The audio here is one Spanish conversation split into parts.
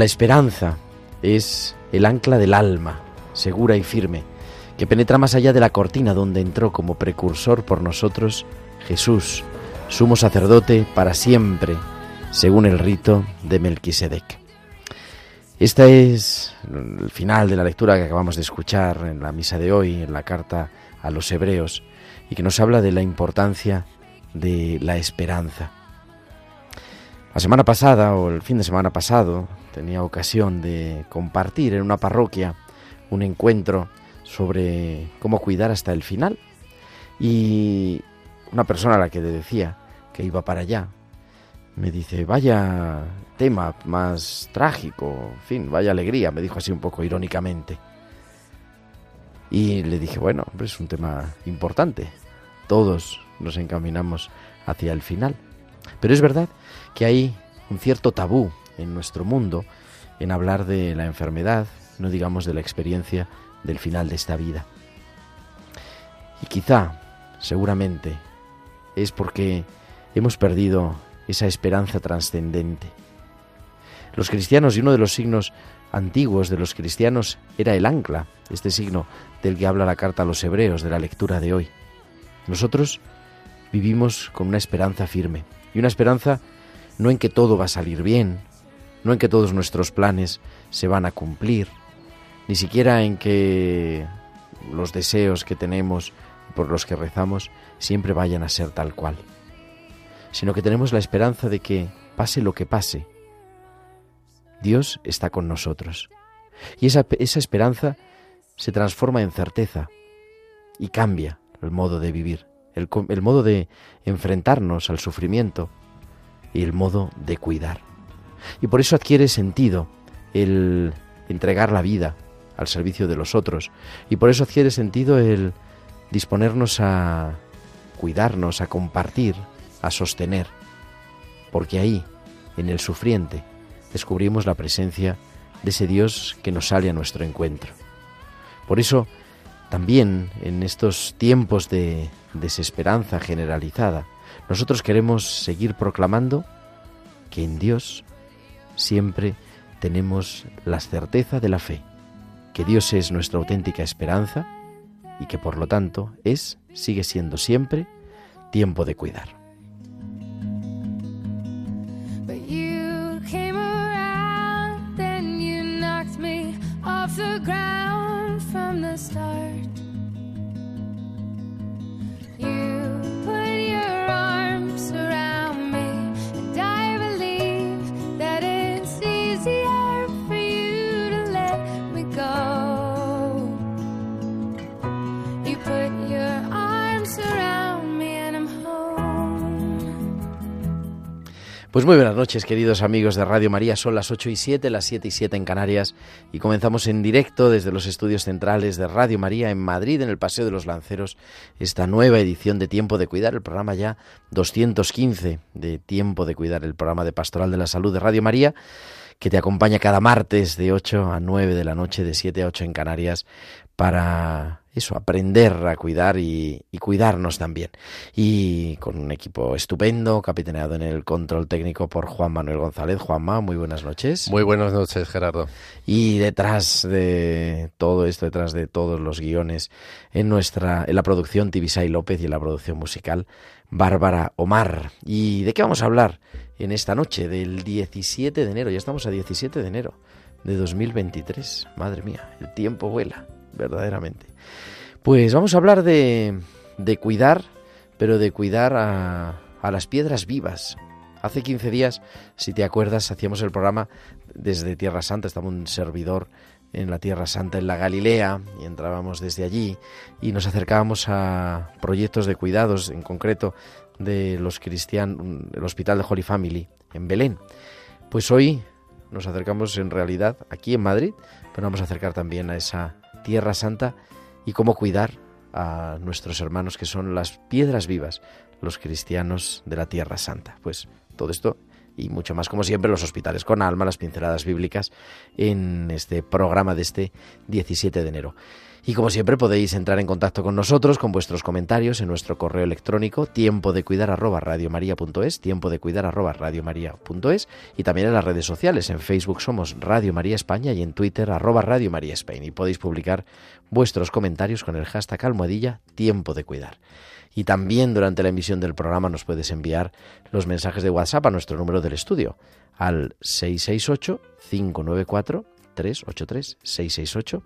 La esperanza es el ancla del alma, segura y firme, que penetra más allá de la cortina donde entró como precursor por nosotros Jesús, sumo sacerdote para siempre, según el rito de Melquisedec. Este es el final de la lectura que acabamos de escuchar en la misa de hoy, en la carta a los hebreos, y que nos habla de la importancia de la esperanza. La semana pasada o el fin de semana pasado tenía ocasión de compartir en una parroquia un encuentro sobre cómo cuidar hasta el final. Y una persona a la que le decía que iba para allá me dice, vaya tema más trágico, en fin, vaya alegría, me dijo así un poco irónicamente. Y le dije, bueno, hombre, es un tema importante. Todos nos encaminamos hacia el final. Pero es verdad que hay un cierto tabú en nuestro mundo en hablar de la enfermedad, no digamos de la experiencia del final de esta vida. Y quizá, seguramente, es porque hemos perdido esa esperanza trascendente. Los cristianos, y uno de los signos antiguos de los cristianos era el ancla, este signo del que habla la carta a los hebreos de la lectura de hoy. Nosotros vivimos con una esperanza firme, y una esperanza no en que todo va a salir bien, no en que todos nuestros planes se van a cumplir, ni siquiera en que los deseos que tenemos por los que rezamos siempre vayan a ser tal cual, sino que tenemos la esperanza de que, pase lo que pase, Dios está con nosotros. Y esa, esa esperanza se transforma en certeza y cambia el modo de vivir, el, el modo de enfrentarnos al sufrimiento y el modo de cuidar. Y por eso adquiere sentido el entregar la vida al servicio de los otros. Y por eso adquiere sentido el disponernos a cuidarnos, a compartir, a sostener. Porque ahí, en el sufriente, descubrimos la presencia de ese Dios que nos sale a nuestro encuentro. Por eso, también en estos tiempos de desesperanza generalizada, nosotros queremos seguir proclamando que en Dios siempre tenemos la certeza de la fe, que Dios es nuestra auténtica esperanza y que por lo tanto es, sigue siendo siempre, tiempo de cuidar. Pues muy buenas noches, queridos amigos de Radio María. Son las 8 y 7, las 7 y 7 en Canarias y comenzamos en directo desde los estudios centrales de Radio María en Madrid, en el Paseo de los Lanceros, esta nueva edición de Tiempo de Cuidar, el programa ya 215 de Tiempo de Cuidar, el programa de Pastoral de la Salud de Radio María, que te acompaña cada martes de 8 a 9 de la noche, de 7 a 8 en Canarias, para eso, aprender a cuidar y, cuidarnos también. Y con un equipo estupendo, capitaneado en el control técnico por Juan Manuel González. Juanma, muy buenas noches. Muy buenas noches, Gerardo. Y detrás de todo esto, detrás de todos los guiones, en nuestra, en la producción Tibisay López y en la producción musical, Bárbara Omar. ¿Y de qué vamos a hablar en esta noche del 17 de enero? Ya estamos a 17 de enero de 2023. Madre mía, el tiempo vuela, verdaderamente. Pues vamos a hablar de, de cuidar, pero de cuidar a, a las piedras vivas. Hace 15 días, si te acuerdas, hacíamos el programa desde Tierra Santa, estaba un servidor en la Tierra Santa, en la Galilea, y entrábamos desde allí y nos acercábamos a proyectos de cuidados, en concreto de los cristianos, el Hospital de Holy Family en Belén. Pues hoy nos acercamos en realidad aquí en Madrid, pero vamos a acercar también a esa Tierra Santa y cómo cuidar a nuestros hermanos que son las piedras vivas, los cristianos de la Tierra Santa. Pues todo esto y mucho más, como siempre, los hospitales con alma, las pinceladas bíblicas en este programa de este 17 de enero. Y como siempre podéis entrar en contacto con nosotros con vuestros comentarios en nuestro correo electrónico tiempo de cuidar arroba tiempo de cuidar arroba y también en las redes sociales. En Facebook somos Radio María España y en Twitter arroba Radio María España y podéis publicar vuestros comentarios con el hashtag almohadilla tiempo de cuidar. Y también durante la emisión del programa nos puedes enviar los mensajes de WhatsApp a nuestro número del estudio al 668 594 383 668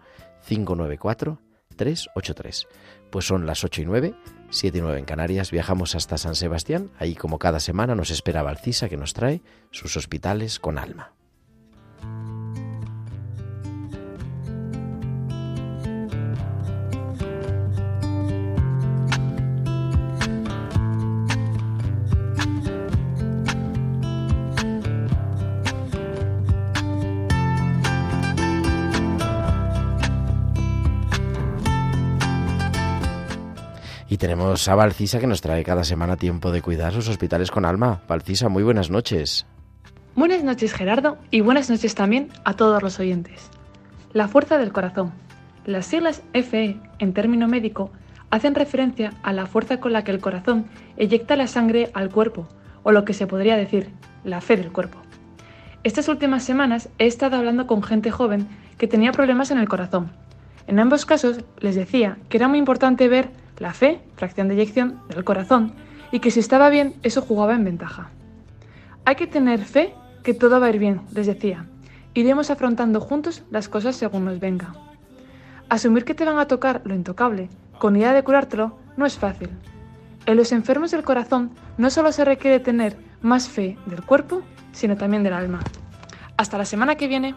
594-383. Pues son las 8 y 9, 7 y 9 en Canarias. Viajamos hasta San Sebastián. Ahí, como cada semana, nos espera Valcisa que nos trae sus hospitales con alma. Tenemos a Valcisa que nos trae cada semana tiempo de cuidar sus hospitales con alma. Valcisa, muy buenas noches. Buenas noches Gerardo y buenas noches también a todos los oyentes. La fuerza del corazón. Las siglas FE en término médico hacen referencia a la fuerza con la que el corazón eyecta la sangre al cuerpo, o lo que se podría decir, la fe del cuerpo. Estas últimas semanas he estado hablando con gente joven que tenía problemas en el corazón. En ambos casos les decía que era muy importante ver la fe, fracción de eyección del corazón, y que si estaba bien, eso jugaba en ventaja. Hay que tener fe que todo va a ir bien, les decía. Iremos afrontando juntos las cosas según nos venga. Asumir que te van a tocar lo intocable, con idea de curártelo, no es fácil. En los enfermos del corazón no solo se requiere tener más fe del cuerpo, sino también del alma. Hasta la semana que viene.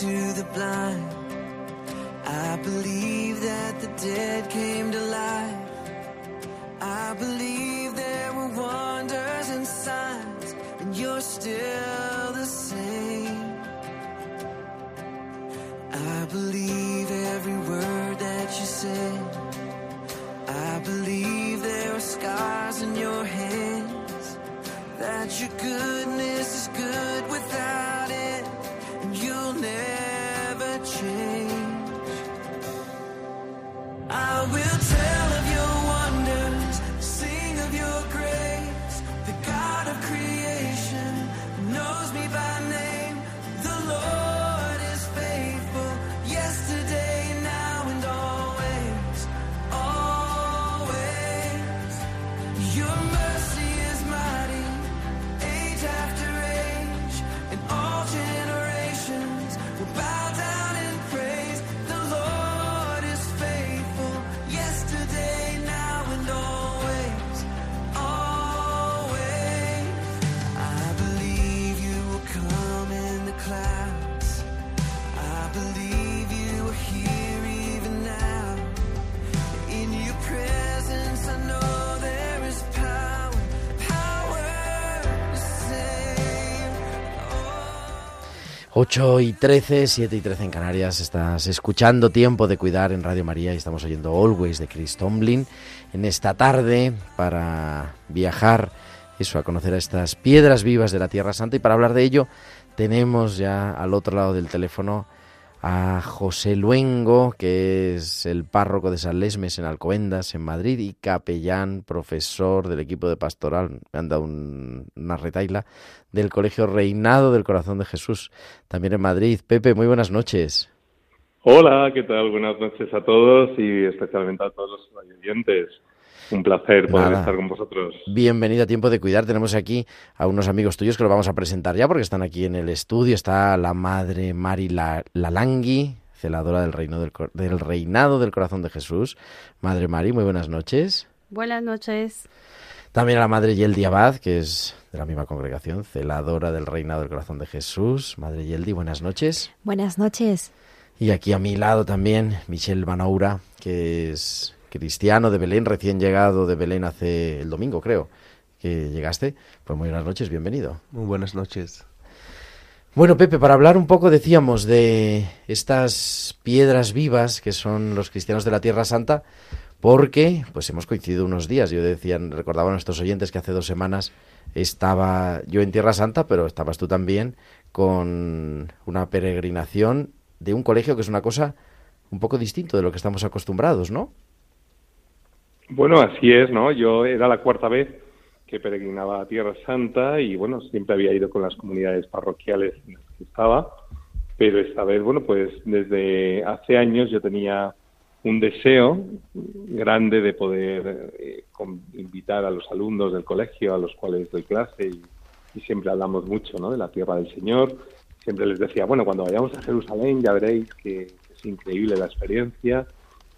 To the blind. I believe that the dead came to life. I believe there were wonders and signs, and you're still the same. I believe every word that you said. I believe there are scars in your hands, that your goodness 8 y 13, 7 y 13 en Canarias. Estás escuchando Tiempo de Cuidar en Radio María y estamos oyendo Always de Chris Tomlin en esta tarde para viajar, eso, a conocer a estas piedras vivas de la Tierra Santa. Y para hablar de ello, tenemos ya al otro lado del teléfono a José Luengo, que es el párroco de San Lesmes en Alcobendas, en Madrid, y capellán, profesor del equipo de pastoral, me han dado una retaila, del Colegio Reinado del Corazón de Jesús, también en Madrid. Pepe, muy buenas noches. Hola, ¿qué tal? Buenas noches a todos y especialmente a todos los oyentes. Un placer poder estar con vosotros. Bienvenido a Tiempo de Cuidar. Tenemos aquí a unos amigos tuyos que los vamos a presentar ya porque están aquí en el estudio. Está la madre Mari Lalangui, celadora del, reino del, del Reinado del Corazón de Jesús. Madre Mari, muy buenas noches. Buenas noches. También a la madre Yeldi Abad, que es de la misma congregación, celadora del Reinado del Corazón de Jesús. Madre Yeldi, buenas noches. Buenas noches. Y aquí a mi lado también Michelle Banaura, que es cristiano de Belén, recién llegado de Belén hace el domingo, creo, que llegaste. Pues muy buenas noches, bienvenido. Muy buenas noches. Bueno, Pepe, para hablar un poco, decíamos, de estas piedras vivas que son los cristianos de la Tierra Santa, porque pues hemos coincidido unos días. Yo decía, recordaba a nuestros oyentes que hace dos semanas estaba yo en Tierra Santa, pero estabas tú también con una peregrinación de un colegio que es una cosa un poco distinto de lo que estamos acostumbrados, ¿no? Bueno, así es, ¿no? Yo era la cuarta vez que peregrinaba a Tierra Santa y, bueno, siempre había ido con las comunidades parroquiales en las que estaba, pero esta vez, bueno, pues desde hace años yo tenía un deseo grande de poder eh, invitar a los alumnos del colegio a los cuales doy clase y, y, siempre hablamos mucho ¿no? de la tierra del Señor. Siempre les decía, bueno, cuando vayamos a Jerusalén ya veréis que es increíble la experiencia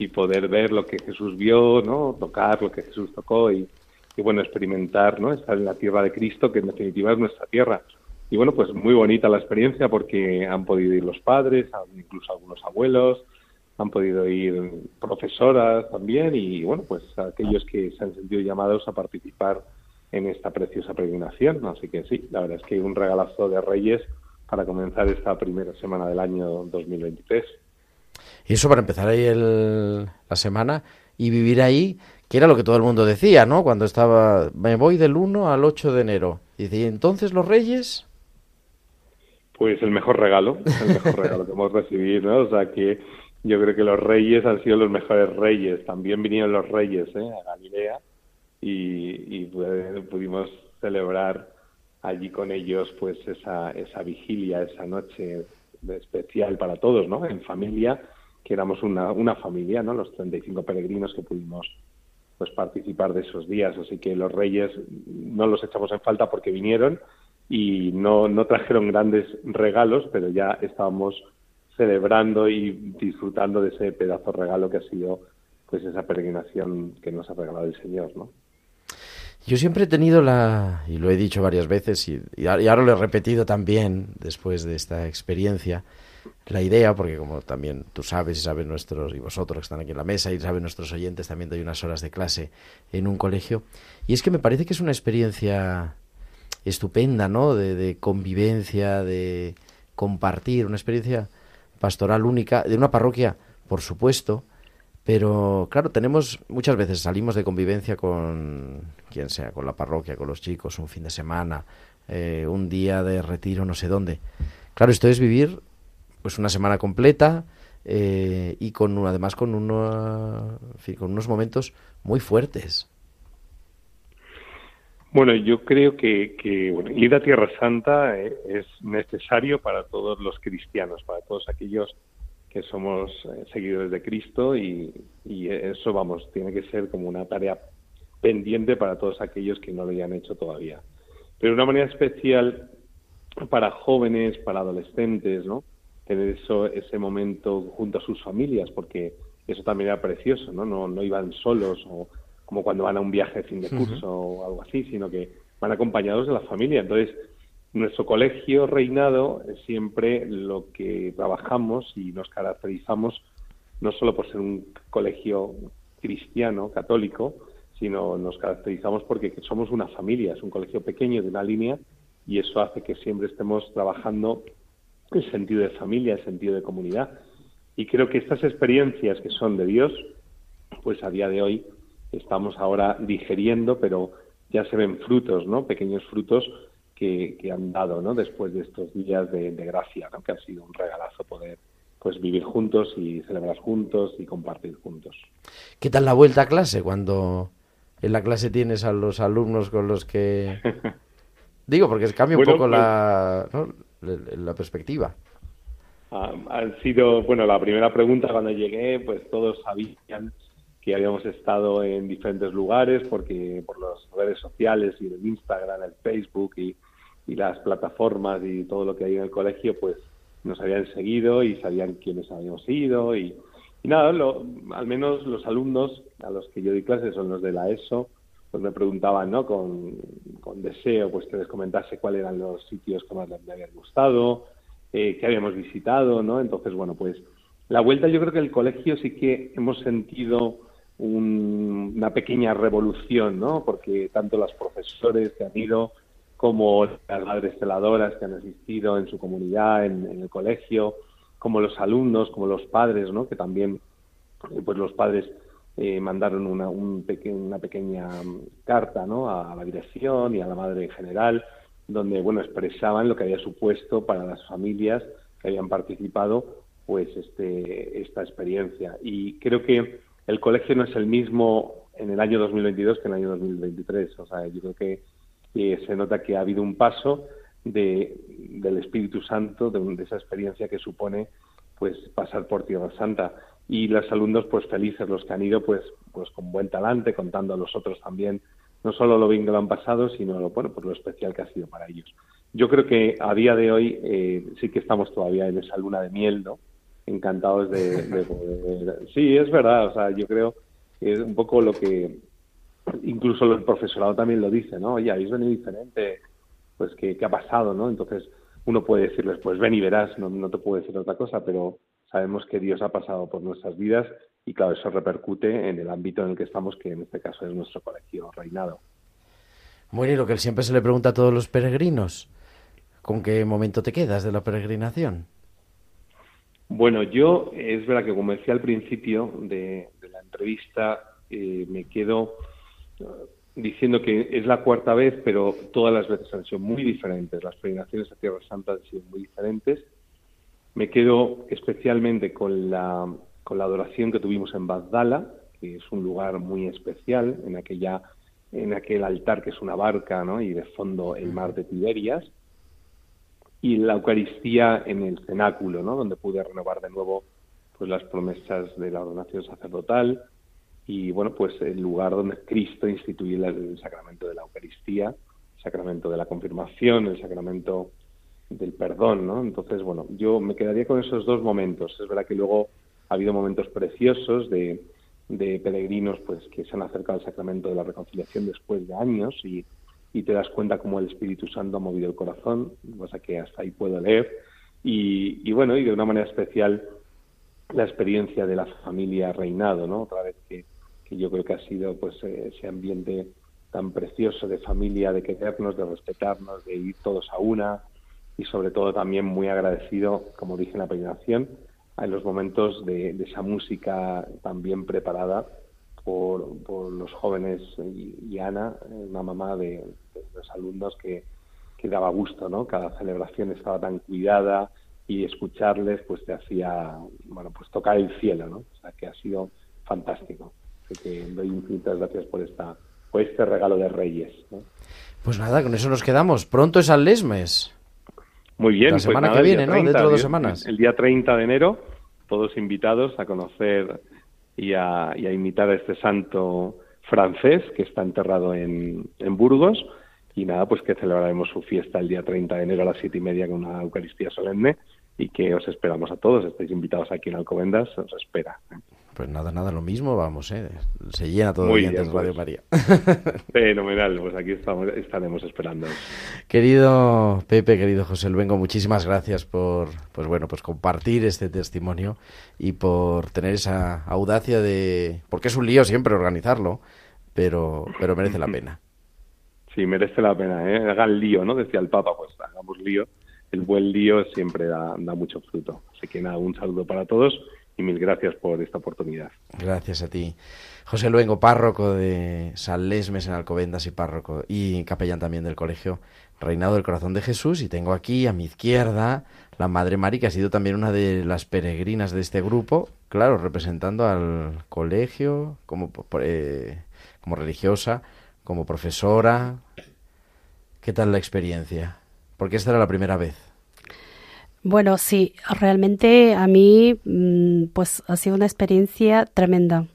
y poder ver lo que Jesús vio, ¿no? Tocar lo que Jesús tocó y, bueno, experimentar, ¿no? Estar en la tierra de Cristo, que en definitiva es nuestra tierra. Y bueno, pues muy bonita la experiencia porque han podido ir los padres, incluso algunos abuelos, han podido ir profesoras también y bueno, pues aquellos que se han sentido llamados a participar en esta preciosa peregrinación. Así que sí, la verdad es que un regalazo de Reyes para comenzar esta primera semana del año 2023. Y eso para empezar ahí el, la semana y vivir ahí, que era lo que todo el mundo decía, ¿no? Cuando estaba, me voy del 1 al 8 de enero. Y ¿y entonces los reyes? Pues el mejor regalo, el mejor regalo que hemos recibido, ¿no? O sea que yo creo que los reyes han sido los mejores reyes. También vinieron los reyes ¿eh? a Galilea y pudimos celebrar allí con ellos pues esa, esa vigilia, esa noche especial para todos, ¿no? En familia que éramos una, una familia, ¿no? Los 35 peregrinos que pudimos pues participar de esos días. Así que los reyes no los echamos en falta porque vinieron y no, no trajeron grandes regalos, pero ya estábamos celebrando y disfrutando de ese pedazo de regalo que ha sido pues esa peregrinación que nos ha regalado el Señor, ¿no? Yo siempre he tenido la, y lo he dicho varias veces, y, y ahora lo he repetido también después de esta experiencia, la idea, porque como también tú sabes y saben nuestros, y vosotros que están aquí en la mesa, y saben nuestros oyentes, también doy unas horas de clase en un colegio, y es que me parece que es una experiencia estupenda, ¿no? De, de convivencia, de compartir, una experiencia pastoral única, de una parroquia, por supuesto, pero claro, tenemos muchas veces salimos de convivencia con quien sea, con la parroquia, con los chicos, un fin de semana, eh, un día de retiro, no sé dónde. Claro, esto es vivir pues una semana completa eh, y con además con fin, con unos momentos muy fuertes. Bueno, yo creo que, que ir a Tierra Santa eh, es necesario para todos los cristianos, para todos aquellos que somos eh, seguidores de Cristo y, y, eso, vamos, tiene que ser como una tarea pendiente para todos aquellos que no lo hayan hecho todavía. Pero de una manera especial para jóvenes, para adolescentes, ¿no? Tener eso, ese momento junto a sus familias, porque eso también era precioso, ¿no? No, no iban solos o como cuando van a un viaje de fin de curso o algo así, sino que van acompañados de la familia. Entonces, nuestro colegio reinado es siempre lo que trabajamos y nos caracterizamos no solo por ser un colegio cristiano, católico, sino nos caracterizamos porque somos una familia, es un colegio pequeño de una línea y eso hace que siempre estemos trabajando el sentido de familia, el sentido de comunidad. Y creo que estas experiencias que son de Dios, pues a día de hoy estamos ahora digeriendo, pero ya se ven frutos, ¿no? Pequeños frutos que, que han dado, ¿no? Después de estos días de, de gracia, ¿no? Que ha sido un regalazo poder pues vivir juntos y celebrar juntos y compartir juntos. ¿Qué tal la vuelta a clase cuando en la clase tienes a los alumnos con los que... Digo, porque cambia un Bueno, poco pues- la, ¿no? La, perspectiva. Han sido, bueno, la primera pregunta cuando llegué, pues todos sabían que habíamos estado en diferentes lugares porque por las redes sociales y el Instagram, el Facebook y, y las plataformas y todo lo que hay en el colegio, pues nos habían seguido y sabían quiénes habíamos ido y, y nada, lo- al menos los alumnos a los que yo di clases son los de la ESO, pues me preguntaban, ¿no? Con, con deseo, pues que les comentase cuáles eran los sitios que más les habían gustado, eh, que habíamos visitado, ¿no? Entonces, bueno, pues la vuelta yo creo que el colegio sí que hemos sentido un- una pequeña revolución, ¿no? Porque tanto los profesores que han ido como las madres celadoras que han asistido en su comunidad, en, en el colegio, como los alumnos, como los padres, ¿no? Que también, pues los padres eh, mandaron una, un una pequeña mm, carta, ¿no? A, la dirección y a la madre en general, donde, bueno, expresaban lo que había supuesto para las familias que habían participado, pues, este, esta experiencia. Y creo que el colegio no es el mismo en el año 2022 que en el año 2023. O sea, yo creo que eh, se nota que ha habido un paso de, del Espíritu Santo, de, de esa experiencia que supone pues pasar por Tierra Santa. Y los alumnos, pues felices los que han ido, pues, pues con buen talante, contando a los otros también, no solo lo bien que lo han pasado, sino lo, bueno, pues lo especial que ha sido para ellos. Yo creo que a día de hoy eh, sí que estamos todavía en esa luna de miel, ¿no? Encantados de, de poder... Sí, es verdad, o sea, yo creo que es un poco lo que incluso el profesorado también lo dice, ¿no? Oye, habéis venido diferente, pues ¿qué, qué ha pasado, no? Entonces uno puede decirles, pues ven y verás, no, no te puedo decir otra cosa, pero sabemos que Dios ha pasado por nuestras vidas y claro, eso repercute en el ámbito en el que estamos, que en este caso es nuestro colegio reinado. Bueno, y lo que siempre se le pregunta a todos los peregrinos, ¿con qué momento te quedas de la peregrinación? Bueno, yo es verdad que como decía al principio de, de la entrevista, eh, me quedo eh, diciendo que es la cuarta vez, pero todas las veces han sido muy diferentes. Las peregrinaciones a Tierra Santa han sido muy diferentes. Me quedo especialmente con la, con la adoración que tuvimos en Bagdala, que es un lugar muy especial, en aquella en aquel altar que es una barca, ¿no? Y de fondo el mar de Tiberias y la Eucaristía en el cenáculo, ¿no? donde pude renovar de nuevo pues las promesas de la ordenación sacerdotal y bueno pues el lugar donde Cristo instituye el sacramento de la Eucaristía, el sacramento de la confirmación, el sacramento del perdón, ¿no? Entonces bueno yo me quedaría con esos dos momentos. Es verdad que luego ha habido momentos preciosos de, peregrinos pues que se han acercado al sacramento de la reconciliación después de años y y te das cuenta cómo el Espíritu Santo ha movido el corazón, cosa que hasta ahí puedo leer. Y, y bueno, y de una manera especial la experiencia de la familia reinado, ¿no? Otra vez que, que yo creo que ha sido pues eh, ese ambiente tan precioso de familia, de querernos, de respetarnos, de ir todos a una y sobre todo también muy agradecido, como dije en la peregrinación, a los momentos de, de esa música tan bien preparada por, por los jóvenes y, y Ana, una mamá de, de los alumnos que, que daba gusto, ¿no? Cada celebración estaba tan cuidada y escucharles pues te hacía, bueno, pues tocar el cielo, ¿no? O sea que ha sido fantástico. Así que doy infinitas gracias por esta por este regalo de Reyes, ¿no? Pues nada, con eso nos quedamos. Pronto es al Lesmes. Muy bien. La pues semana nada, que viene, ¿no? Dentro de dos semanas. El día 30 de enero, todos invitados a conocer y a, y a imitar a este santo francés que está enterrado en, en Burgos. Y nada, pues que celebraremos su fiesta el día 30 de enero a las siete y media con una Eucaristía solemne y que os esperamos a todos. Estáis invitados aquí en Alcobendas, os espera. Pues nada, nada, lo mismo, vamos, ¿eh? Se llena todo Muy el bien, en Radio pues. María. Fenomenal, pues aquí estamos, estaremos esperando. Querido Pepe, querido José Luengo, muchísimas gracias por, pues bueno, pues compartir este testimonio y por tener esa audacia de, porque es un lío siempre organizarlo, pero, pero merece la pena. Sí, merece la pena, ¿eh? Hagan lío, ¿no? Decía el Papa, pues hagamos lío el buen lío siempre da, da mucho fruto. Así que nada, un saludo para todos y mil gracias por esta oportunidad. Gracias a ti. José Luengo, párroco de San Lesmes en Alcobendas y párroco y capellán también del colegio Reinado del Corazón de Jesús. Y tengo aquí a mi izquierda la Madre Mari, que ha sido también una de las peregrinas de este grupo, claro, representando al colegio como, eh, como religiosa, como profesora. ¿Qué tal la experiencia? Porque esta era la primera vez. Bueno, sí, realmente a mí mm, pues ha sido una experiencia tremenda.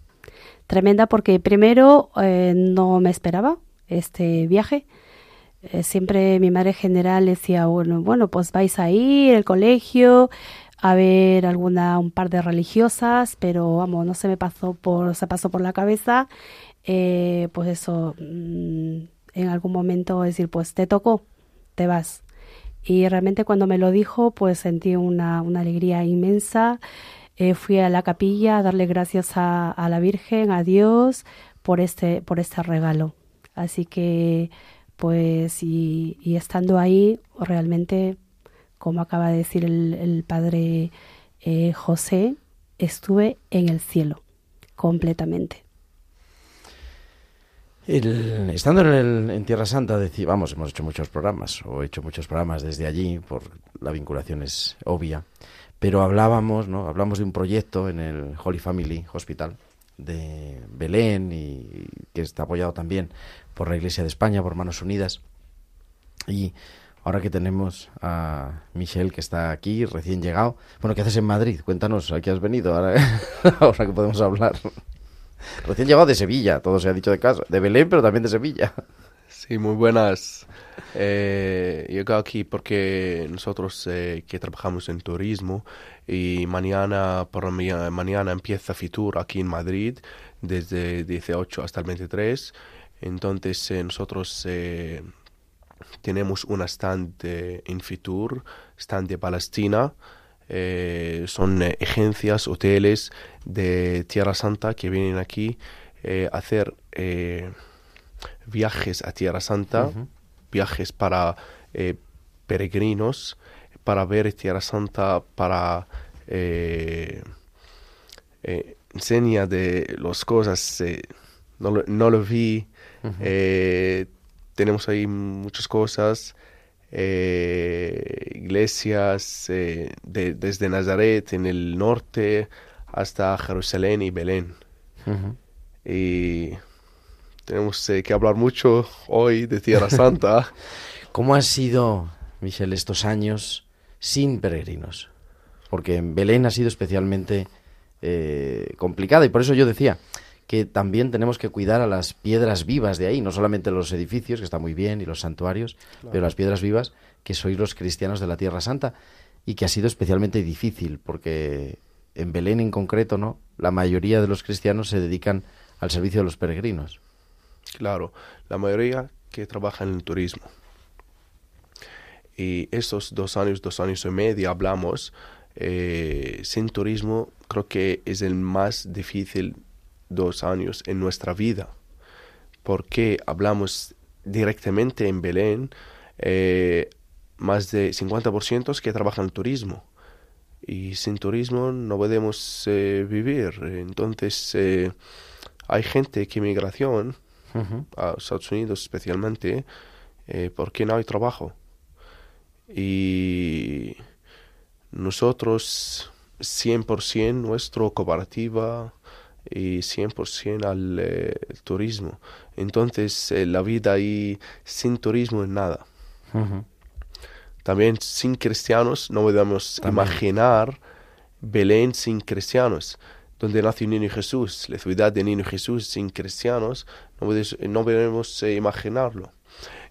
Tremenda porque primero eh, no me esperaba este viaje. Eh, siempre mi madre general decía, bueno, bueno, pues vais a ir al colegio a ver alguna un par de religiosas, pero vamos, no se me pasó por se pasó por la cabeza eh, pues eso mm, en algún momento decir, pues te tocó, te vas. Y realmente cuando me lo dijo, pues sentí una, una alegría inmensa. Eh, fui a la capilla a darle gracias a, a, la Virgen, a Dios, por este, por este regalo. Así que, pues, y, estando ahí, realmente, como acaba de decir el, el padre eh, José, estuve en el cielo, completamente. El, estando en, el, Tierra Santa, decía, vamos, hemos hecho muchos programas, o he hecho muchos programas desde allí, por la vinculación es obvia, pero hablábamos, ¿no? Hablamos de un proyecto en el Holy Family Hospital de Belén y que está apoyado también por la Iglesia de España, por Manos Unidas. Y ahora que tenemos a Michelle que está aquí, recién llegado, bueno, ¿qué haces en Madrid? Cuéntanos, ¿a qué has venido? Ahora, ahora que podemos hablar. Recién llegado de Sevilla, todo se ha dicho de casa. De Belén, pero también de Sevilla. Sí, muy buenas. Eh, llego aquí porque nosotros eh, que trabajamos en turismo y mañana por mañana empieza Fitur aquí en Madrid desde 18 hasta el 23. Entonces eh, nosotros eh, tenemos un stand en Fitur, stand de Palestina. Son agencias, hoteles de Tierra Santa que vienen aquí eh, a hacer eh, viajes a Tierra Santa, uh -huh. viajes para eh, peregrinos, para ver Tierra Santa, para enseña de las cosas, no lo, no, lo, vi, uh -huh. tenemos ahí muchas cosas iglesias de, desde Nazaret en el norte hasta Jerusalén y Belén. Uh -huh. Y tenemos eh, que hablar mucho hoy de Tierra Santa. ¿Cómo han sido, Michel, estos años sin peregrinos? Porque en Belén ha sido especialmente eh, complicada y por eso yo decía, que también tenemos que cuidar a las piedras vivas de ahí, no solamente los edificios, que está muy bien, y los santuarios, claro. pero las piedras vivas, que sois los cristianos de la Tierra Santa, y que ha sido especialmente difícil, porque en Belén en concreto, ¿no? La mayoría de los cristianos se dedican al servicio de los peregrinos. Claro, la mayoría que trabaja en el turismo. Y estos dos años, dos años y medio hablamos, eh, sin turismo creo que es el más difícil dos años en nuestra vida, porque hablamos directamente en Belén, eh, más de 50% que trabajan en turismo. Y sin turismo no podemos eh, vivir. Entonces, eh, hay gente que migración, uh -huh. a Estados Unidos especialmente, porque no hay trabajo. Y nosotros, 100% nuestra cooperativa, y 100% al eh, turismo. Entonces, eh, la vida ahí sin turismo es nada. Uh -huh. También sin cristianos no podemos También. imaginar Belén sin cristianos. Donde nació Niño Jesús, la ciudad de Niño Jesús sin cristianos, no, podemos, no podemos eh, imaginarlo.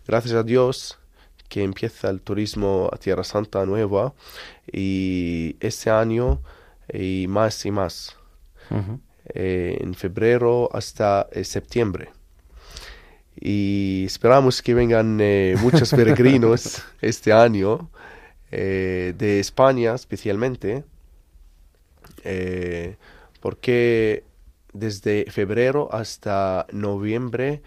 Gracias a Dios que empieza el turismo a Tierra Santa nueva y este año y más y más. Uh -huh eh, en febrero hasta eh, septiembre. Y esperamos que vengan eh, muchos peregrinos este año, eh, de España especialmente, eh, porque desde febrero hasta noviembre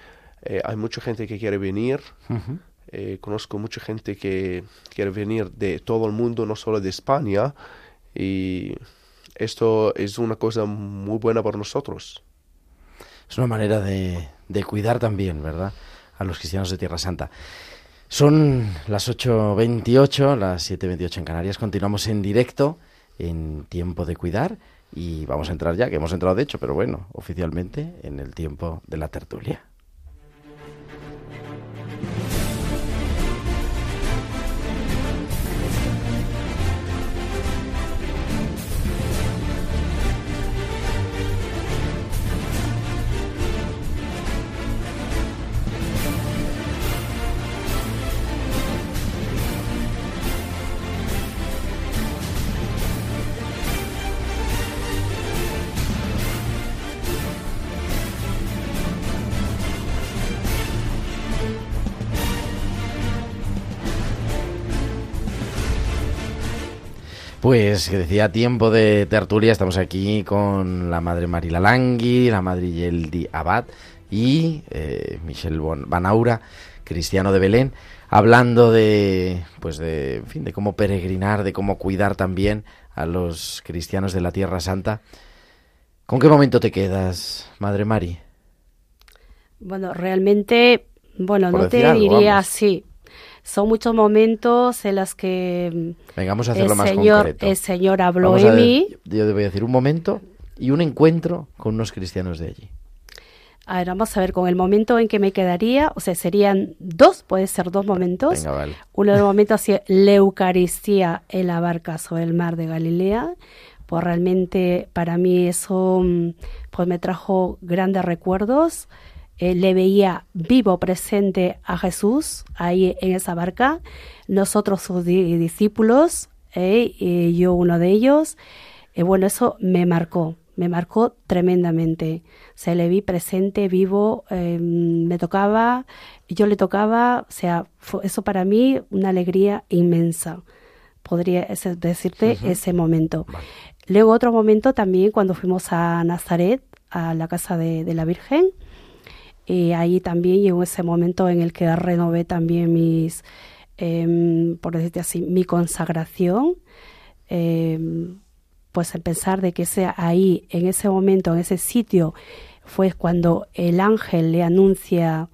hay mucha gente que quiere venir. Uh -huh. Eh, conozco mucha gente que quiere venir de todo el mundo, no solo de España, y esto es una cosa muy buena para nosotros. Es una manera de, de cuidar también, ¿verdad? A los cristianos de Tierra Santa. Son las 8.28, las 7.28 en Canarias. Continuamos en directo, en tiempo de cuidar. Y vamos a entrar ya, que hemos entrado de hecho, pero bueno, oficialmente en el tiempo de la tertulia. Pues que decía tiempo de tertulia, estamos aquí con la madre Marila Langui, la madre Yeldi Abad y eh, Michel Banaura, cristiano de Belén, hablando de, pues de, en fin, de cómo peregrinar, de cómo cuidar también a los cristianos de la Tierra Santa. ¿Con qué momento te quedas, madre Mari? Bueno, realmente, bueno, Por no te algo, diría vamos. así. Son muchos momentos en los que mm, Vengamos a el hacerlo más Señor, concreto. el Señor habló Vamos en mí. yo te voy a decir un momento y un encuentro con unos cristianos de allí. A ver, vamos a ver, con el momento en que me quedaría, o sea, serían dos, puede ser dos momentos. Venga, vale. Uno de los momentos así, la Eucaristía en la barca sobre el mar de Galilea. Pues realmente para mí eso mm, pues me trajo grandes recuerdos. Eh, le veía vivo, presente a Jesús ahí en esa barca. Nosotros sus di- discípulos, eh, y yo uno de ellos. Eh, bueno, eso me marcó, me marcó tremendamente. Se le vi presente, vivo, eh, me tocaba, yo le tocaba, o sea, fue eso para mí una alegría inmensa. Podría ese- decirte ese momento. Luego otro momento también cuando fuimos a Nazaret, a la casa de, de la Virgen. Y ahí también llegó ese momento en el que renové también mis, em, por decirte así, mi consagración. em, pues en pensar de que sea ahí, en ese momento, en ese sitio, fue cuando el ángel le anuncia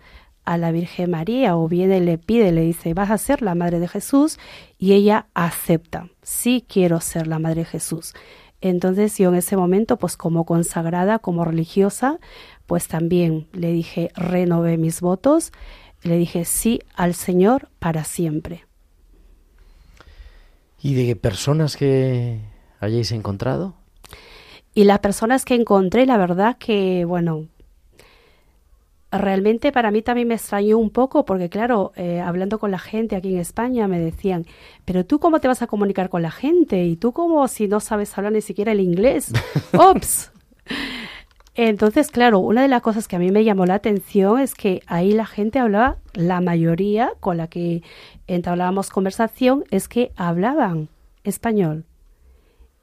a la Virgen María o viene le pide, le dice, vas a ser la madre de Jesús y ella acepta, sí quiero ser la madre de Jesús. Entonces yo en ese momento, pues como consagrada, como religiosa, pues también le dije, renové mis votos, le dije sí al Señor para siempre. ¿Y de personas que hayáis encontrado? Y las personas que encontré, la verdad que, bueno, realmente para mí también me extrañó un poco porque, claro, eh, hablando con la gente aquí en España me decían, pero tú cómo te vas a comunicar con la gente y tú cómo si no sabes hablar ni siquiera el inglés. Ops. Entonces, claro, una de las cosas que a mí me llamó la atención es que ahí la gente hablaba, la mayoría con la que entablábamos conversación, es que hablaban español.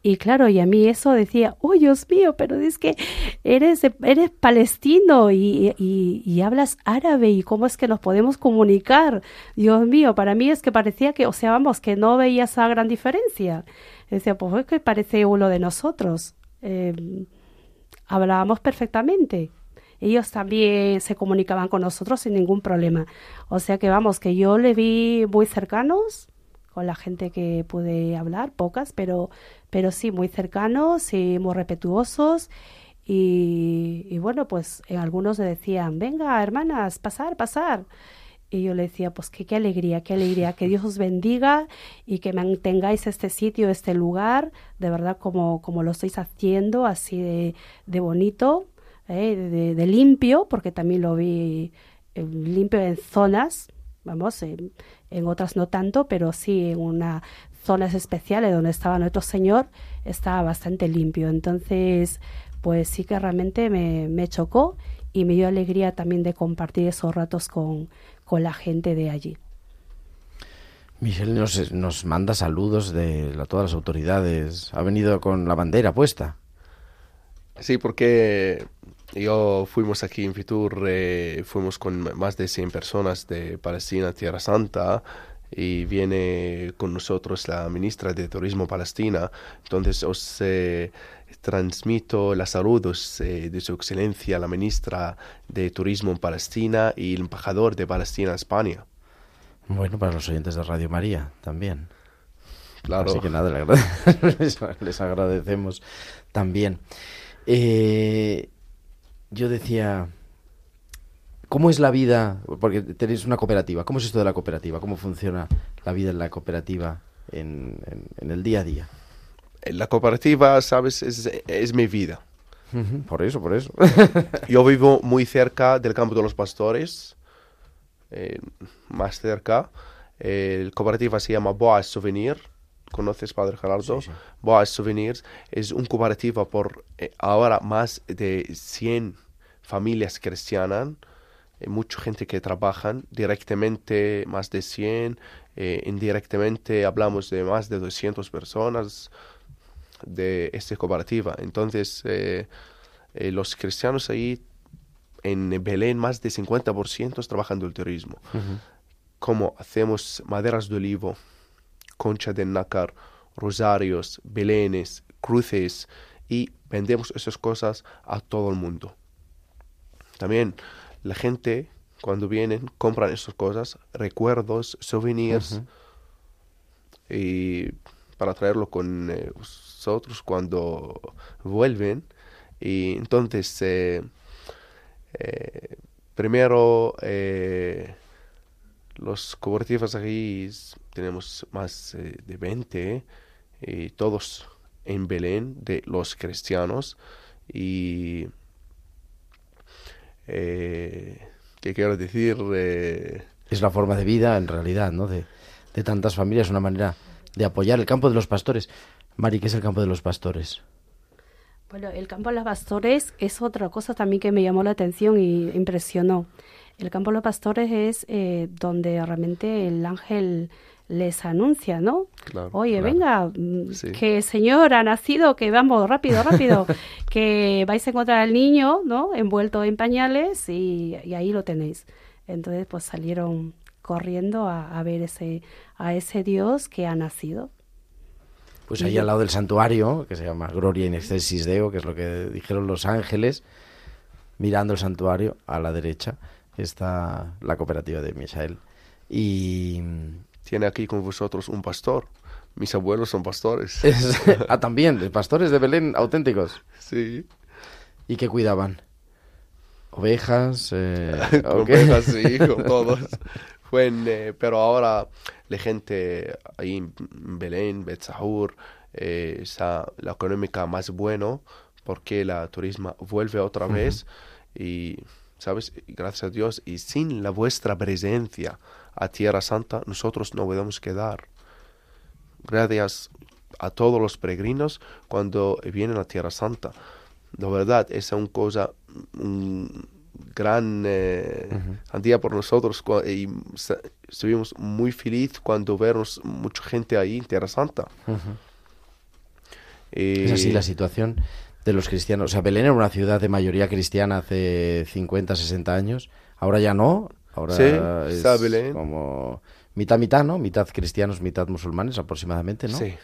Y claro, y a mí eso decía, oh Dios mío, pero es que eres, eres palestino y, y- hablas árabe y cómo es que nos podemos comunicar. Dios mío, para mí es que parecía que, o sea, vamos, que no veía esa gran diferencia. Decía, pues es que parece uno de nosotros. Eh, hablábamos perfectamente. Ellos también se comunicaban con nosotros sin ningún problema. O sea que vamos, que yo le vi muy cercanos con la gente que pude hablar, pocas, pero, pero sí, muy cercanos y muy respetuosos. Y, y bueno, pues en algunos le decían, venga, hermanas, pasar, pasar. Y yo le decía, pues que qué alegría, qué alegría, que Dios os bendiga y que mantengáis este sitio, este lugar, de verdad como, como lo estáis haciendo, así de, de bonito, ¿eh? de, de- limpio, porque también lo vi eh, limpio en zonas, vamos, en, en otras no tanto, pero sí en unas zonas especiales donde estaba nuestro Señor, estaba bastante limpio. Entonces, pues sí que realmente me, me chocó y me dio alegría también de compartir esos ratos con, con la gente de allí. Michelle nos, nos manda saludos de la- todas las autoridades. Ha venido con la bandera puesta. Sí, porque Yo fuimos aquí en Fitur, eh, fuimos con más de 100 personas de Palestina, Tierra Santa, y viene con nosotros la ministra de Turismo Palestina. Entonces os eh, transmito los saludos eh, de su excelencia, la ministra de Turismo en Palestina y el embajador de Palestina a España. Bueno, para los oyentes de Radio María también. Claro. Así que nada, les, les agradecemos también. Eh, yo decía, ¿cómo es la vida? Porque tenéis una cooperativa. ¿Cómo es esto de la cooperativa? ¿Cómo funciona la vida en la cooperativa en, en- en el día a día? La cooperativa, sabes, es, es mi vida. Por eso, por eso. Yo vivo muy cerca del campo de los pastores, eh, más cerca. Eh, la cooperativa se llama Boas Souvenir. ¿Conoces, Padre Gerardo? Sí, sí. Boas Souvenirs es una cooperativa por eh, ahora más de 100 familias cristianas, eh, mucha gente que trabajan directamente, más de 100, eh, indirectamente hablamos de más de 200 personas de esta cooperativa. Entonces, eh, eh, los cristianos ahí en Belén, más de 50% trabajando el turismo. Como hacemos maderas de olivo, concha de nácar, rosarios, belenes, cruces y vendemos esas cosas a todo el mundo. También la gente cuando vienen compran esas cosas, recuerdos, souvenirs y para traerlo con eh, nosotros cuando vuelven. Y entonces, eh, eh, primero, eh, los cooperativas aquí tenemos más de 20, y todos en Belén, de los cristianos. Y, ¿qué quiero decir? Es la forma de vida, en realidad, ¿no? De, de tantas familias, una manera de apoyar el campo de los pastores. Mari, ¿qué es el campo de los pastores? Bueno, el campo de los pastores es otra cosa también que me llamó la atención y impresionó. El campo de los pastores es eh, donde realmente el ángel les anuncia, ¿no? Claro, Oye, claro. venga, mm, Sí. que el Señor ha nacido, que vamos, rápido, rápido, que vais a encontrar al niño, ¿no? Envuelto en pañales y, y ahí lo tenéis. Entonces, pues salieron corriendo a, a ver ese, a ese Dios que ha nacido. Pues ahí al lado del santuario, que se llama Gloria in excelsis Deo, que es lo que dijeron los ángeles, mirando el santuario a la derecha está la cooperativa de Misael. Y tiene aquí con vosotros un pastor. Mis abuelos son pastores. es- ah, también, pastores de Belén auténticos. Sí. ¿Y qué cuidaban? ¿Ovejas? Eh, ovejas, sí, con todos. Fue en, eh, pero ahora la gente ahí en Belén, Betzahur, eh, está la económica más bueno porque la turismo vuelve otra vez y, ¿sabes? Gracias a Dios y sin la vuestra presencia a Tierra Santa nosotros no podemos quedar. Gracias a todos los peregrinos cuando vienen a Tierra Santa. La verdad, es una cosa, un gran eh, día por nosotros y estuvimos muy felices cuando vemos mucha gente ahí en Tierra Santa. Y- Es así la situación de los cristianos. O sea, Belén era una ciudad de mayoría cristiana hace 50, 60 años. Ahora ya no. Ahora Sí, es está Belén. como mitad, mitad, ¿no? Mitad cristianos, mitad musulmanes aproximadamente, ¿no? Sí,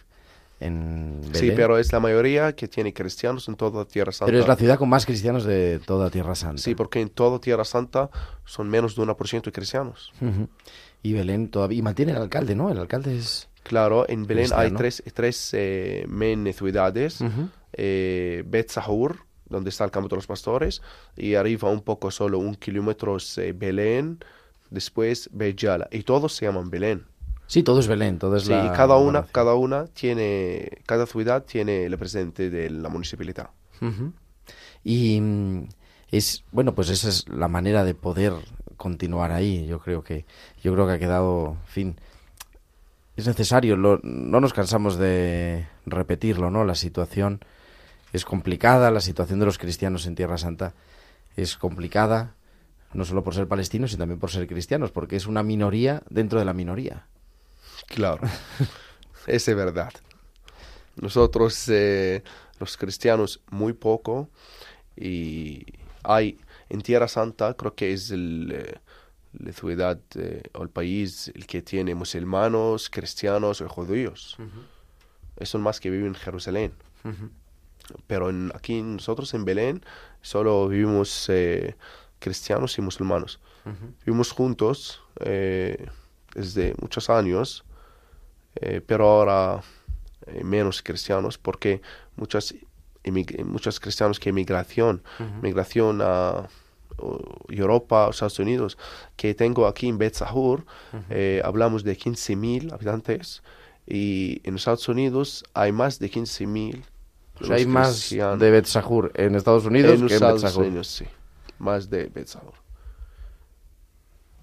En sí, pero es la mayoría que tiene cristianos en toda Tierra Santa. Pero es la ciudad con más cristianos de toda Tierra Santa. Sí, porque en toda Tierra Santa son menos de 1% de cristianos. Y Belén todavía... Y mantiene el alcalde, ¿no? El alcalde es... Claro, en Belén hay tres, tres eh, ciudades. Ujú. eh, Bet Sahur, donde está el campo de los pastores, y arriba un poco solo un kilómetro es eh, Belén, después Bejala, y todos se llaman Belén. Sí, todo es Belén, todo es Sí, la... cada una, cada una tiene, cada ciudad tiene el presidente de la municipalidad. Y mm, es bueno, pues esa es la manera de poder continuar ahí. Yo creo que yo creo que ha quedado, en fin, es necesario. lo- no nos cansamos de repetirlo, ¿no? La situación es complicada, la situación de los cristianos en Tierra Santa es complicada, no solo por ser palestinos, sino también por ser cristianos, porque es una minoría dentro de la minoría. Claro, es verdad. Nosotros, eh, los cristianos, muy poco, y hay en Tierra Santa, creo que es el, eh, la ciudad eh, o el país el que tiene musulmanos, cristianos o judíos. Son más que viven en Jerusalén. Pero en, aquí nosotros en Belén solo vivimos eh, cristianos y musulmanos. Vivimos juntos eh, desde muchos años, eh, pero ahora eh, menos cristianos porque muchos, emig- muchos cristianos que emigración, migración a Europa, Estados Unidos, que tengo aquí en Bet Sahur, eh, hablamos de 15.000 habitantes y en Estados Unidos hay más de 15.000 O sea, hay más de Bet Sahur en Estados Unidos en que en Estados Sahur. Unidos, sí. Más de Bet Sahur.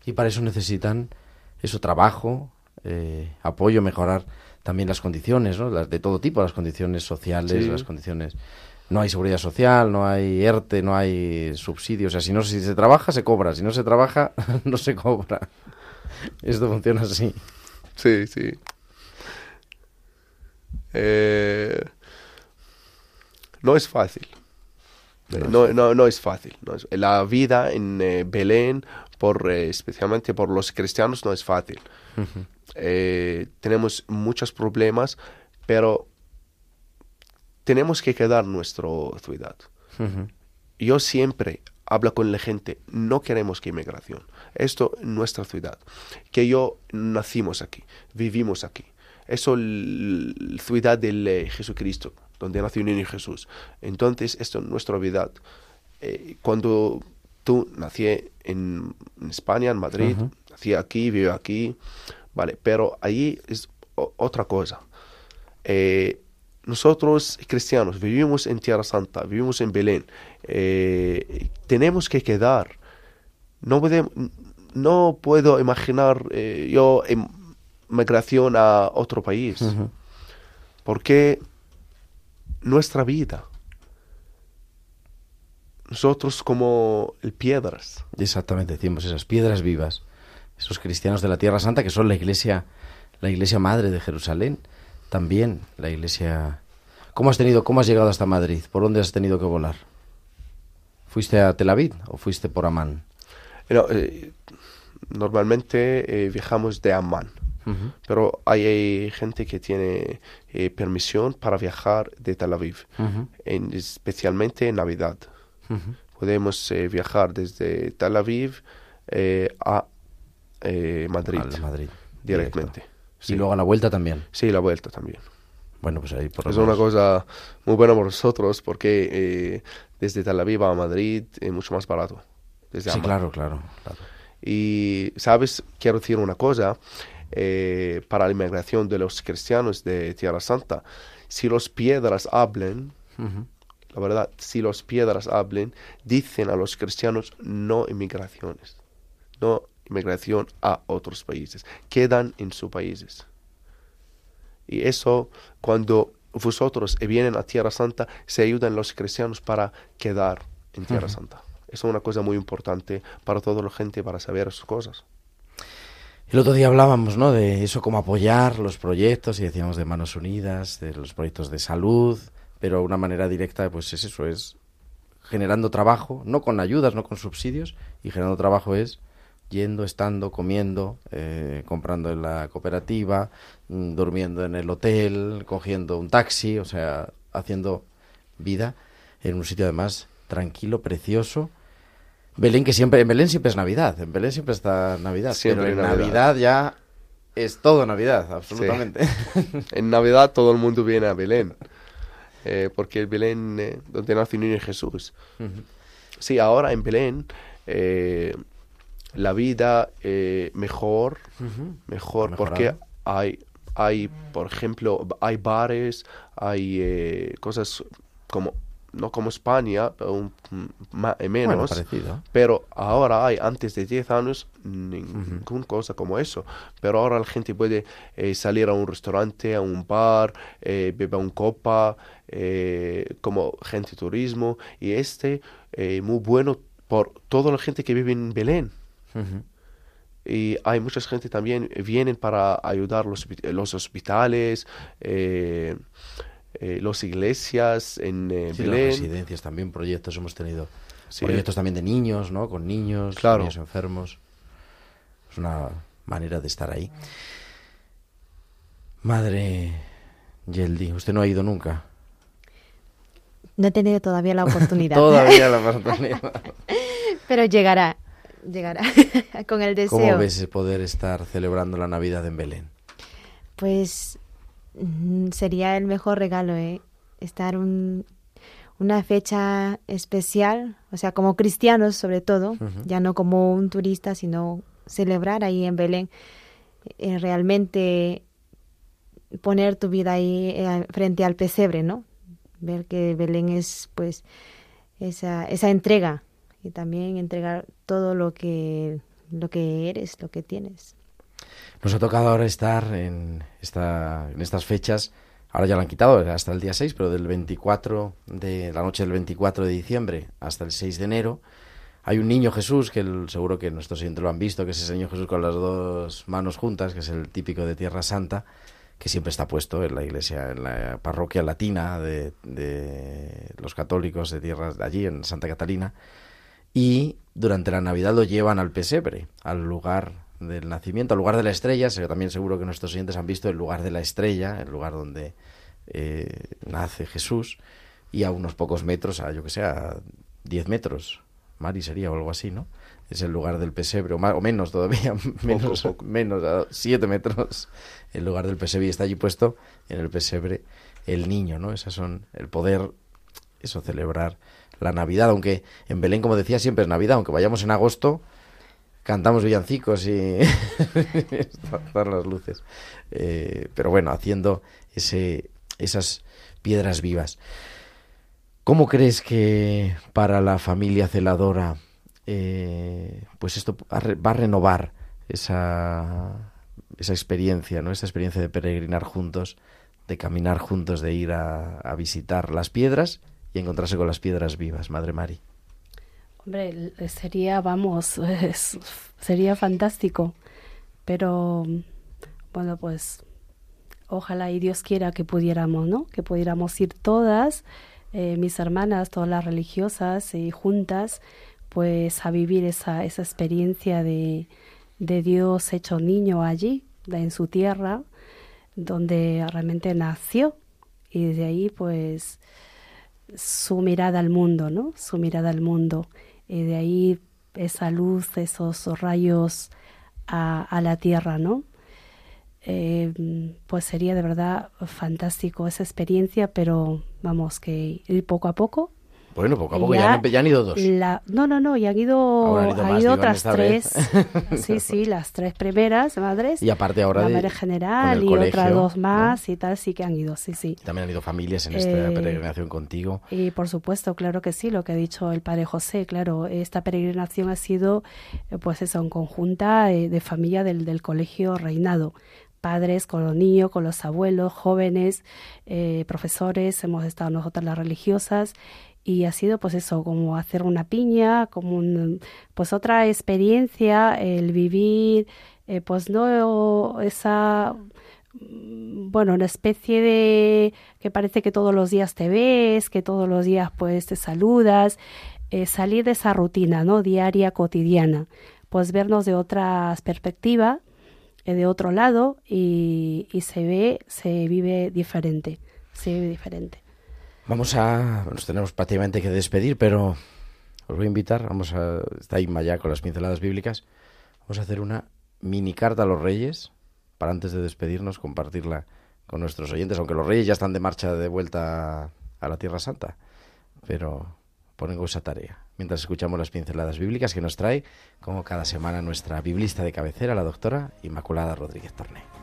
Y para eso necesitan eso, trabajo, eh, apoyo, mejorar también las condiciones, ¿no? Las de todo tipo, las condiciones sociales, Sí. las condiciones... No hay seguridad social, no hay ERTE, no hay subsidios. O sea, si no si se trabaja, se cobra. Si no se trabaja, no se cobra. Esto funciona así. Sí, sí. Eh, no es fácil. No, no, no es fácil. no es- la vida en eh, Belén, por, eh, especialmente por los cristianos, no es fácil. Eh, tenemos muchos problemas, pero tenemos que quedar nuestra ciudad. Yo siempre hablo con la gente, no queremos que inmigración. Esto es nuestra ciudad. Que yo nacimos aquí, vivimos aquí. Eso es la ciudad del eh, Jesucristo, donde nació el niño Jesús. Entonces, esto es nuestra vida. Eh, cuando tú nací en, en España, en Madrid, nací aquí, vivo aquí, vale, pero allí es otra cosa. Eh, nosotros cristianos vivimos en Tierra Santa, vivimos en Belén, eh, tenemos que quedar. No, podemos, no puedo imaginar eh, yo em- migración a otro país, porque nuestra vida, nosotros como piedras, Exactamente, decimos esas piedras vivas, esos cristianos de la Tierra Santa que son la iglesia, la iglesia madre de Jerusalén, también la iglesia. ¿Cómo has tenido, cómo has llegado hasta Madrid? ¿Por dónde has tenido que volar? ¿Fuiste a Tel Aviv o fuiste por Amán? No, eh, normalmente eh, viajamos de Amman, pero hay, eh, gente que tiene eh, permisión para viajar de Tel Aviv, en- especialmente en Navidad. Podemos eh, viajar desde Tel Aviv eh, a eh, Madrid, Al Madrid. directamente. directo. Sí. Y luego a la vuelta también. Sí, la vuelta también. Bueno, pues ahí por Es una cosa muy buena para nosotros porque eh, desde Tel Aviv a Madrid es mucho más barato. Desde Sí, claro, claro, claro. Y, ¿sabes? Quiero decir una cosa. eh, para la inmigración de los cristianos de Tierra Santa, si los piedras hablan, la verdad, si los piedras hablan, dicen a los cristianos no inmigraciones, no inmigración a otros países, quedan en sus países. Y eso, cuando vosotros vienen a Tierra Santa, se ayudan los cristianos para quedar en Tierra Santa. Eso es una cosa muy importante para toda la gente para saber esas cosas. El otro día hablábamos, ¿no? De eso, cómo apoyar los proyectos y decíamos de Manos Unidas, de los proyectos de salud, pero una manera directa, pues es eso, es generando trabajo, no con ayudas, no con subsidios, y generando trabajo es yendo, estando, comiendo, eh, comprando en la cooperativa, mm, durmiendo en el hotel, cogiendo un taxi, o sea, haciendo vida en un sitio además tranquilo, precioso. Belén, que siempre, en Belén siempre es Navidad, en Belén siempre está Navidad, Siempre pero en Navidad. Navidad ya es todo Navidad, absolutamente. En Navidad todo el mundo viene a Belén, eh, porque el Belén eh, donde nació el niño Jesús. Sí, ahora en Belén eh, la vida eh, mejor, mejor, porque hay, hay, por ejemplo, hay bares, hay eh, cosas como, no como España, un- eh, menos. Bueno. Pero ahora hay, antes de 10 años, ninguna cosa como eso. Pero ahora la gente puede eh, salir a un restaurante, a un bar, eh, beber una copa, eh, como gente turismo. Y este eh, muy bueno por toda la gente que vive en Belén. Y hay mucha gente también vienen para ayudar los, los hospitales, eh, eh, las iglesias en eh, Sí, las residencias también, proyectos hemos tenido Sí. Proyectos también de niños, ¿no? Con niños, Claro. niños enfermos. Es una manera de estar ahí. Madre Yeldi, usted no ha ido nunca. No he tenido todavía la oportunidad. Todavía la oportunidad. Pero llegará, llegará con el deseo. ¿Cómo ves poder estar celebrando la Navidad en Belén? Pues mm, sería el mejor regalo, ¿eh? Estar un- una fecha especial, o sea, como cristianos sobre todo, ya no como un turista, sino celebrar ahí en Belén, eh, realmente poner tu vida ahí eh, frente al pesebre, ¿no? Ver que Belén es pues esa, esa entrega y también entregar todo lo que, lo que eres, lo que tienes. Nos ha tocado ahora estar en, esta, en estas fechas, ahora ya lo han quitado hasta el día 6, pero del 24, de la noche del 24 de diciembre hasta el 6 de enero, hay un niño Jesús, que seguro que nuestros oyentes lo han visto, que es ese niño Jesús con las dos manos juntas, que es el típico de Tierra Santa, que siempre está puesto en la iglesia, en la parroquia latina de, de los católicos de tierras de allí, en Santa Catalina, y durante la Navidad lo llevan al pesebre, al lugar del nacimiento, al lugar de la estrella. También seguro que nuestros oyentes han visto el lugar de la estrella, el lugar donde eh, nace Jesús, y a unos pocos metros, a yo que sé, a 10 metros, Mari sería o algo así, ¿no? Es el lugar del pesebre, o, más, o menos todavía, menos, poco. menos a 7 metros, el lugar del pesebre, y está allí puesto en el pesebre el niño, ¿no? Esas son el poder, eso, celebrar la Navidad, aunque en Belén, como decía, siempre es Navidad, aunque vayamos en agosto, cantamos villancicos y están las luces. Eh, pero bueno, haciendo ese, esas piedras vivas. ¿Cómo crees que para la familia celadora, eh, pues esto va a re- va a renovar esa, esa experiencia, ¿no? Esa experiencia de peregrinar juntos, de caminar juntos, de ir a visitar las piedras y encontrarse con las piedras vivas, Madre Mari. Hombre, sería, vamos, sería fantástico. Pero, bueno, pues ojalá y Dios quiera que pudiéramos, ¿no? Que pudiéramos ir todas, eh, mis hermanas, todas las religiosas y juntas, pues a vivir esa, esa experiencia de, de Dios hecho niño allí, de- en su tierra, donde realmente nació. Y desde ahí, pues, su mirada al mundo, ¿no? Su mirada al mundo. Y de ahí esa luz, esos rayos a, a la tierra, ¿no? Eh, pues sería de verdad fantástico esa experiencia, pero vamos, que ir poco a poco. Bueno, poco a poco, Ya ya, han, ido dos. La, no, no, no, y han ido, Ahora han ido han más, ido digo, en otras tres. sí, sí, las tres primeras madres. Y aparte ahora la de- general y colegio, otras dos ¿no? más y tal, sí que han ido, sí, sí. También han ido familias en esta Eh, peregrinación contigo. Y por supuesto, claro que sí, lo que ha dicho el padre José, claro, esta peregrinación ha sido, eh, pues eso, en conjunta eh, de familia del, del colegio Reinado. Padres con los niños, con los abuelos, jóvenes, eh, profesores, hemos estado nosotras las religiosas y ha sido pues eso, como hacer una piña, como un, pues otra experiencia, el vivir, eh, pues no esa mm, bueno, una especie de que parece que todos los días te ves, que todos los días pues te saludas, eh, salir de esa rutina, ¿no? Diaria, cotidiana, pues vernos de otra perspectiva, eh, de otro lado y, y se ve, se vive diferente, se vive diferente. Vamos a. Nos tenemos prácticamente que despedir, pero os voy a invitar. Vamos a. Está Inma con las pinceladas bíblicas. Vamos a hacer una mini carta a los reyes para antes de despedirnos compartirla con nuestros oyentes, aunque los reyes ya están de marcha de vuelta a la Tierra Santa. Pero pongo esa tarea mientras escuchamos las pinceladas bíblicas que nos trae, como cada semana, nuestra biblista de cabecera, la doctora Inmaculada Rodríguez Torné.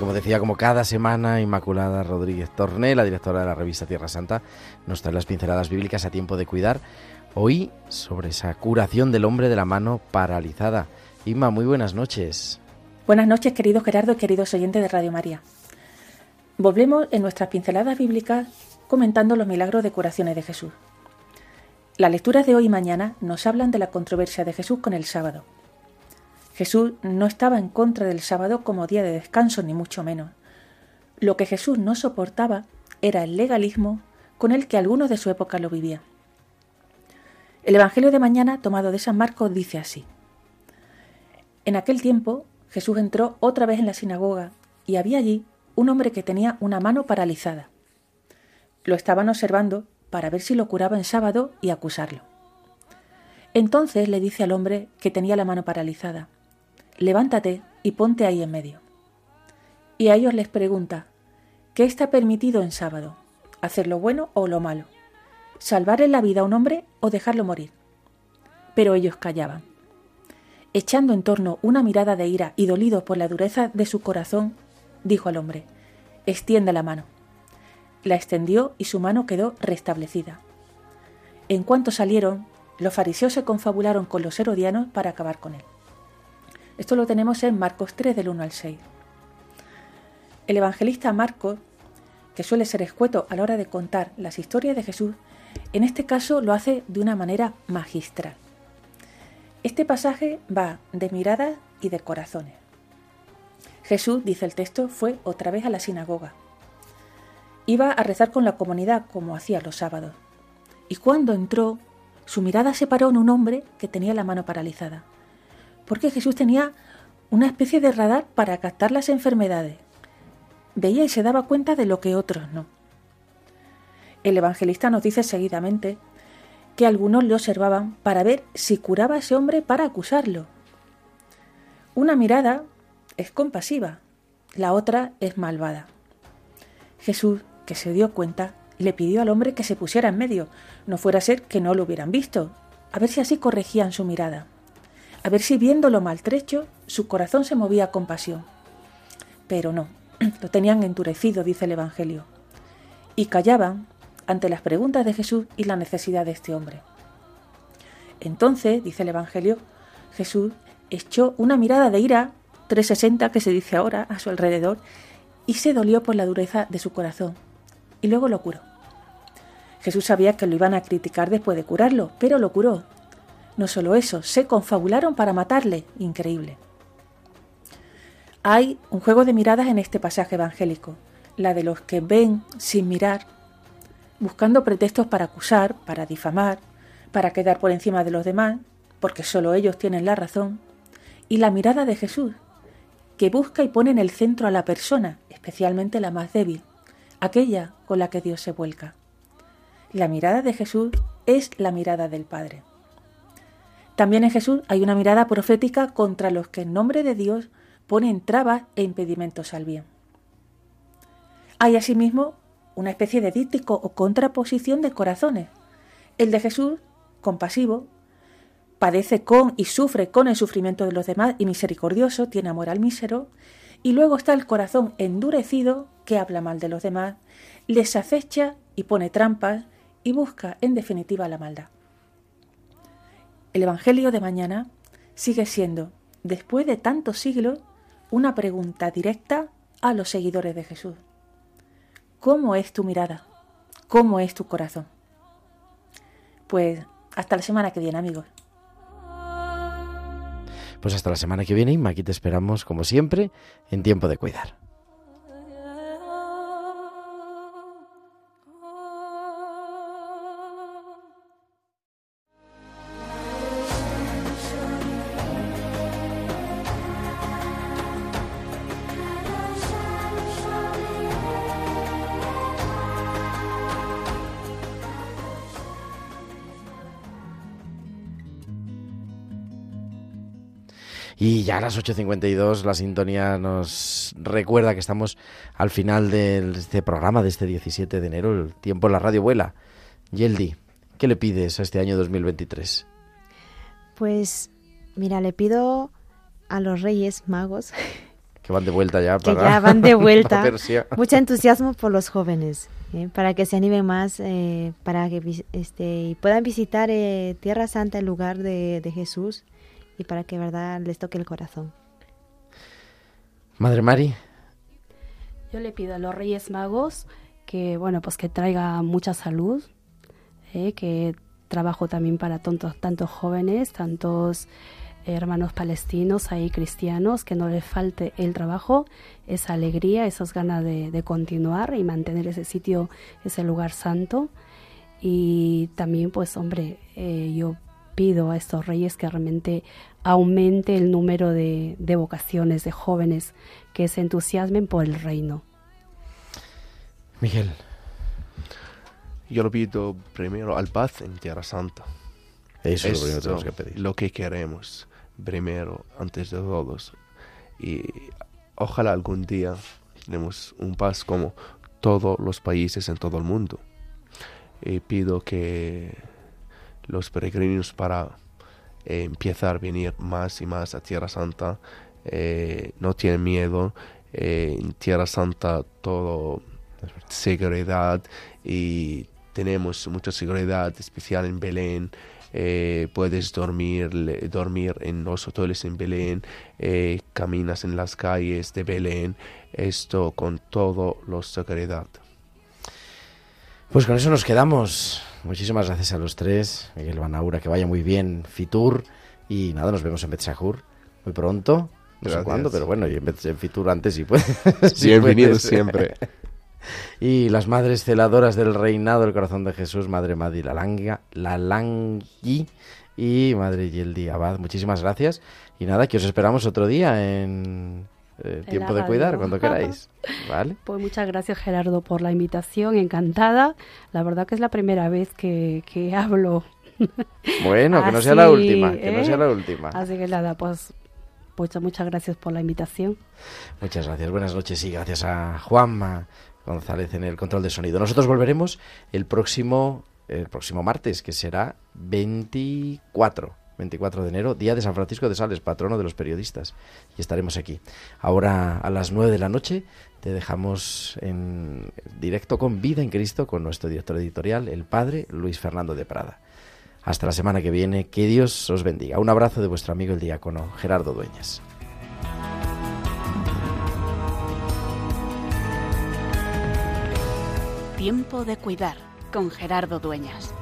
Como decía, como cada semana, Inmaculada Rodríguez Torné, la directora de la revista Tierra Santa, nos trae las pinceladas bíblicas a tiempo de cuidar. Hoy sobre esa curación del hombre de la mano paralizada. Inma, muy buenas noches. Buenas noches, querido Gerardo y queridos oyentes de Radio María. Volvemos en nuestras pinceladas bíblicas comentando los milagros de curaciones de Jesús. Las lecturas de hoy y mañana nos hablan de la controversia de Jesús con el sábado. Jesús no estaba en contra del sábado como día de descanso, ni mucho menos. Lo que Jesús no soportaba era el legalismo con el que algunos de su época lo vivían. El Evangelio de mañana, tomado de San Marcos, dice así. En aquel tiempo Jesús entró otra vez en la sinagoga y había allí un hombre que tenía una mano paralizada. Lo estaban observando para ver si lo curaba en sábado y acusarlo. Entonces le dice al hombre que tenía la mano paralizada, levántate y ponte ahí en medio. Y a ellos les pregunta, ¿qué está permitido en sábado? ¿Hacer lo bueno o lo malo? ¿Salvarle la vida a un hombre o dejarlo morir? Pero ellos callaban. Echando en torno una mirada de ira y dolido por la dureza de su corazón, dijo al hombre, extiende la mano. La extendió y su mano quedó restablecida. En cuanto salieron, los fariseos se confabularon con los herodianos para acabar con él. Esto lo tenemos en Marcos 3 del 1 al 6. El evangelista Marcos, que suele ser escueto a la hora de contar las historias de Jesús, en este caso lo hace de una manera magistral. Este pasaje va de miradas y de corazones. Jesús, dice el texto, fue otra vez a la sinagoga. Iba a rezar con la comunidad como hacía los sábados. Y cuando entró, su mirada se paró en un hombre que tenía la mano paralizada. Porque Jesús tenía una especie de radar para captar las enfermedades. Veía y se daba cuenta de lo que otros no. El evangelista nos dice seguidamente que algunos le observaban para ver si curaba a ese hombre para acusarlo. Una mirada es compasiva, la otra es malvada. Jesús, que se dio cuenta, le pidió al hombre que se pusiera en medio, no fuera a ser que no lo hubieran visto, a ver si así corregían su mirada, a ver si viéndolo maltrecho su corazón se movía a compasión. Pero no, lo tenían endurecido, dice el Evangelio, y callaban ante las preguntas de Jesús y la necesidad de este hombre. Entonces, dice el Evangelio, Jesús echó una mirada de ira 360 que se dice ahora a su alrededor y se dolió por la dureza de su corazón y luego lo curó. Jesús sabía que lo iban a criticar después de curarlo, pero lo curó. No solo eso, se confabularon para matarle. Increíble. Hay un juego de miradas en este pasaje evangélico, la de los que ven sin mirar, buscando pretextos para acusar, para difamar, para quedar por encima de los demás, porque solo ellos tienen la razón, y la mirada de Jesús, que busca y pone en el centro a la persona, especialmente la más débil, aquella con la que Dios se vuelca. La mirada de Jesús es la mirada del Padre. También en Jesús hay una mirada profética contra los que en nombre de Dios ponen trabas e impedimentos al bien. Hay asimismo una especie de díptico o contraposición de corazones. El de Jesús, compasivo, padece con y sufre con el sufrimiento de los demás y misericordioso, tiene amor al mísero, y luego está el corazón endurecido que habla mal de los demás, les acecha y pone trampas y busca en definitiva la maldad. El Evangelio de mañana sigue siendo, después de tantos siglos, una pregunta directa a los seguidores de Jesús. ¿Cómo es tu mirada? ¿Cómo es tu corazón? Pues hasta la semana que viene, amigos. Pues hasta la semana que viene, Inma, aquí te esperamos, como siempre, en tiempo de cuidar. Ya a las 8.52 la sintonía nos recuerda que estamos al final de este programa de este 17 de enero, el tiempo en la radio vuela. Yeldi, ¿qué le pides a este año 2023? Pues mira, le pido a los Reyes Magos que van de vuelta ya para, que ya van de vuelta mucho entusiasmo por los jóvenes ¿eh? para que se animen más eh, para que este puedan visitar eh, Tierra Santa el lugar de, de Jesús y para que verdad les toque el corazón. Madre Mari. Yo le pido a los Reyes Magos que bueno pues que traiga mucha salud, eh, que trabajo también para tantos, tantos jóvenes, tantos hermanos palestinos ahí cristianos, que no les falte el trabajo, esa alegría, esas ganas de, continuar y mantener ese sitio, ese lugar santo. Y también, pues, hombre, eh, yo pido a estos reyes que realmente aumente el número de, de vocaciones, de jóvenes que se entusiasmen por el reino. Miguel. Yo lo pido primero al paz en Tierra Santa. Eso es lo primero que tenemos que pedir. Lo que queremos primero, antes de todos. Y ojalá algún día tenemos un paz como todos los países en todo el mundo. Y pido que los peregrinos para eh, empezar a venir más y más a Tierra Santa eh, no tienen miedo. Eh, en Tierra Santa todo seguridad y tenemos mucha seguridad especial en Belén puedes dormir, dormir en los hoteles en Belén, eh, caminas en las calles de Belén, esto con todo lo seguridad. Pues con eso nos quedamos. Muchísimas gracias a los tres. Miguel Banaura, que vaya muy bien. Fitur. Y nada, nos vemos en Betzahur muy pronto. No sé cuándo, pero bueno, y en, Fitur antes sí puede. Bienvenido siempre. y las madres celadoras del reinado del corazón de Jesús, Madre Madi Lalanga, Lalangui y Madre Yeldi Abad. Muchísimas gracias. Y nada, que os esperamos otro día en eh, Tiempo de Cuidar, cuando queráis. ¿Vale? Pues muchas gracias Gerardo por la invitación, encantada. La verdad que es la primera vez que, hablo. Bueno, que no sea la última, que no sea la ¿eh? última. Así que nada, pues muchas, muchas gracias por la invitación. Muchas gracias, buenas noches y gracias a Juanma, González en el control de sonido. Nosotros volveremos el próximo, el próximo martes, que será 24. 24 de enero, día de San Francisco de Sales, patrono de los periodistas. Y estaremos aquí. Ahora a las 9 de la noche te dejamos en directo con Vida en Cristo con nuestro director editorial, el padre Luis Fernando de Prada. Hasta la semana que viene, que Dios os bendiga. Un abrazo de vuestro amigo el diácono Gerardo Dueñas. Tiempo de cuidar con Gerardo Dueñas.